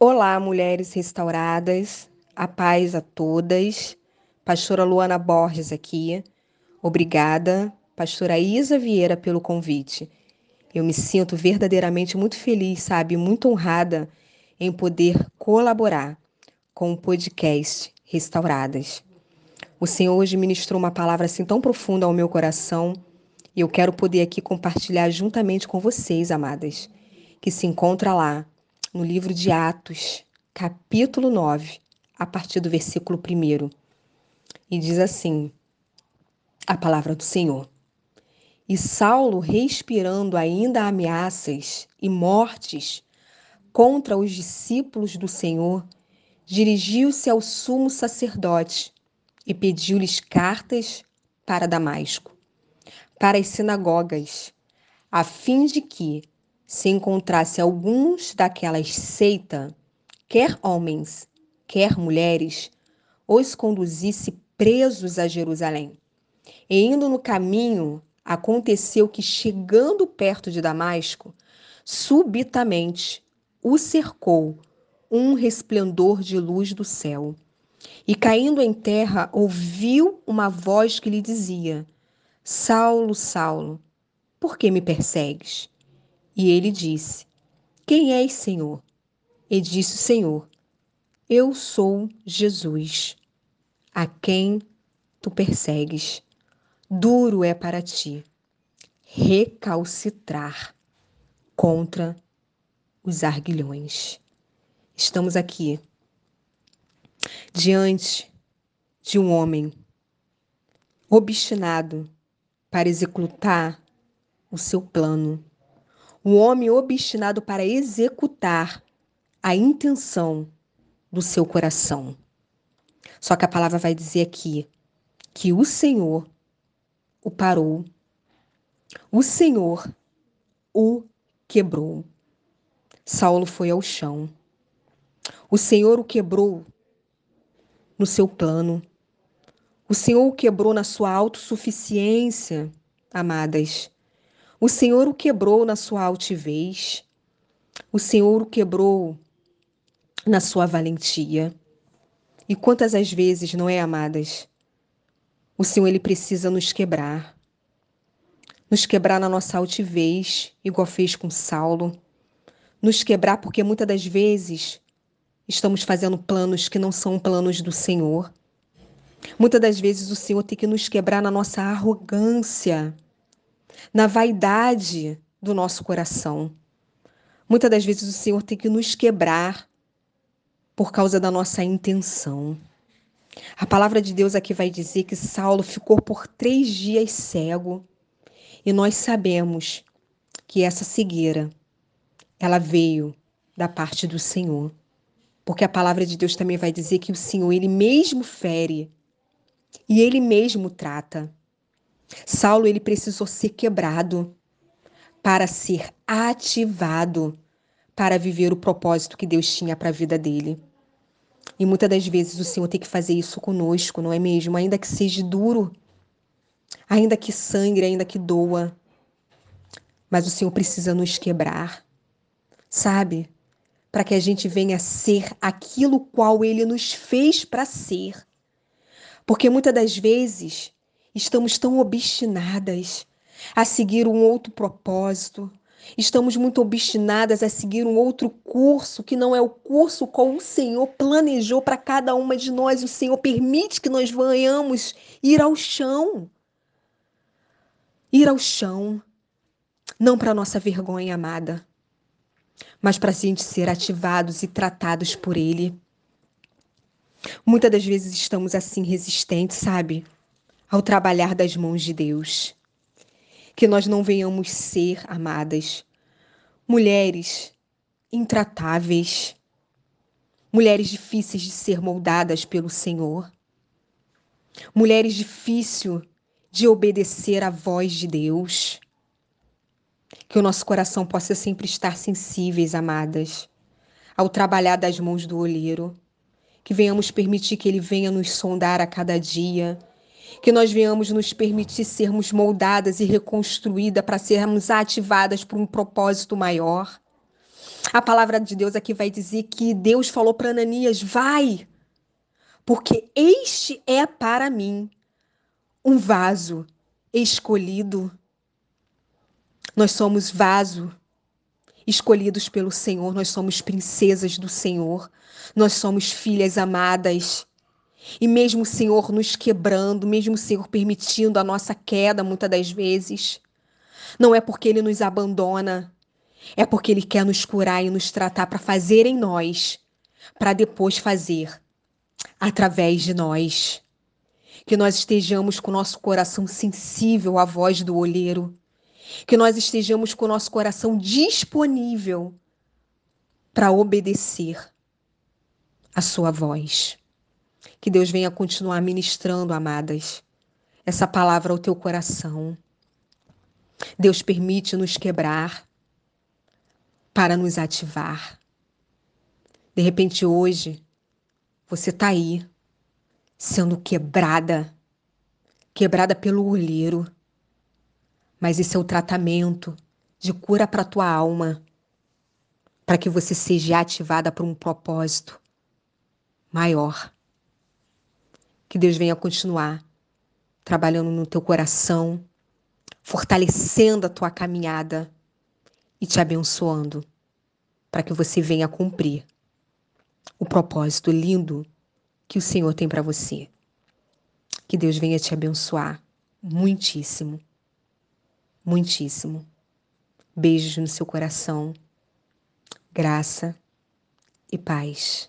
Olá, mulheres restauradas, a paz a todas. Pastora Luana Borges aqui. Obrigada, pastora Isa Vieira, pelo convite. Eu me sinto verdadeiramente muito feliz, sabe, muito honrada em poder colaborar com o podcast Restauradas. O Senhor hoje ministrou uma palavra assim tão profunda ao meu coração e eu quero poder aqui compartilhar juntamente com vocês, amadas, que se encontra lá no livro de Atos, capítulo 9, a partir do versículo 1. E diz assim: a palavra do Senhor. E Saulo, respirando ainda ameaças e mortes contra os discípulos do Senhor, dirigiu-se ao sumo sacerdote e pediu-lhes cartas para Damasco, para as sinagogas, a fim de que, se encontrasse alguns daquelas seita, quer homens, quer mulheres, os conduzisse presos a Jerusalém. E indo no caminho, aconteceu que, chegando perto de Damasco, subitamente o cercou um resplendor de luz do céu. E caindo em terra, ouviu uma voz que lhe dizia: Saulo, Saulo, por que me persegues? E ele disse: Quem és, Senhor? E disse o Senhor: Eu sou Jesus, a quem tu persegues. Duro é para ti recalcitrar contra os arguilhões. Estamos aqui diante de um homem obstinado para executar o seu plano um homem obstinado para executar a intenção do seu coração. Só que a palavra vai dizer aqui que o Senhor o parou, o Senhor o quebrou. Saulo foi ao chão. O Senhor o quebrou no seu plano. O Senhor o quebrou na sua autossuficiência, amadas. O Senhor o quebrou na sua altivez. O Senhor o quebrou na sua valentia. E quantas as vezes, não é, amadas? O Senhor ele precisa nos quebrar. Nos quebrar na nossa altivez, igual fez com Saulo. Nos quebrar porque muitas das vezes estamos fazendo planos que não são planos do Senhor. Muitas das vezes o Senhor tem que nos quebrar na nossa arrogância na vaidade do nosso coração. Muitas das vezes o Senhor tem que nos quebrar por causa da nossa intenção. A palavra de Deus aqui vai dizer que Saulo ficou por três dias cego. E nós sabemos que essa cegueira, ela veio da parte do Senhor. Porque a palavra de Deus também vai dizer que o Senhor, ele mesmo fere e ele mesmo trata. Saulo ele precisou ser quebrado para ser ativado para viver o propósito que Deus tinha para a vida dele. E muitas das vezes o Senhor tem que fazer isso conosco, não é mesmo? Ainda que seja duro, ainda que sangre, ainda que doa. Mas o Senhor precisa nos quebrar, sabe? Para que a gente venha ser aquilo qual ele nos fez para ser. Porque muitas das vezes Estamos tão obstinadas a seguir um outro propósito. Estamos muito obstinadas a seguir um outro curso que não é o curso qual o Senhor planejou para cada uma de nós. O Senhor permite que nós venhamos ir ao chão. Ir ao chão, não para nossa vergonha amada, mas para a gente ser ativados e tratados por Ele. Muitas das vezes estamos assim resistentes, sabe? Ao trabalhar das mãos de Deus. Que nós não venhamos ser, amadas, mulheres intratáveis, mulheres difíceis de ser moldadas pelo Senhor, mulheres difíceis de obedecer à voz de Deus. Que o nosso coração possa sempre estar sensíveis, amadas, ao trabalhar das mãos do olheiro. Que venhamos permitir que Ele venha nos sondar a cada dia que nós venhamos nos permitir sermos moldadas e reconstruídas para sermos ativadas por um propósito maior. A palavra de Deus aqui vai dizer que Deus falou para Ananias: vai, porque este é para mim um vaso escolhido. Nós somos vaso escolhidos pelo Senhor, nós somos princesas do Senhor, nós somos filhas amadas. E mesmo o Senhor nos quebrando, mesmo o Senhor permitindo a nossa queda muitas das vezes, não é porque Ele nos abandona, é porque Ele quer nos curar e nos tratar para fazer em nós, para depois fazer através de nós. Que nós estejamos com o nosso coração sensível à voz do olheiro, que nós estejamos com o nosso coração disponível para obedecer a sua voz. Que Deus venha continuar ministrando, amadas, essa palavra ao teu coração. Deus permite nos quebrar para nos ativar. De repente, hoje, você está aí, sendo quebrada, quebrada pelo olheiro. Mas esse é o tratamento de cura para a tua alma, para que você seja ativada para um propósito maior. Que Deus venha continuar trabalhando no teu coração, fortalecendo a tua caminhada e te abençoando para que você venha cumprir o propósito lindo que o Senhor tem para você. Que Deus venha te abençoar muitíssimo, muitíssimo. Beijos no seu coração, graça e paz.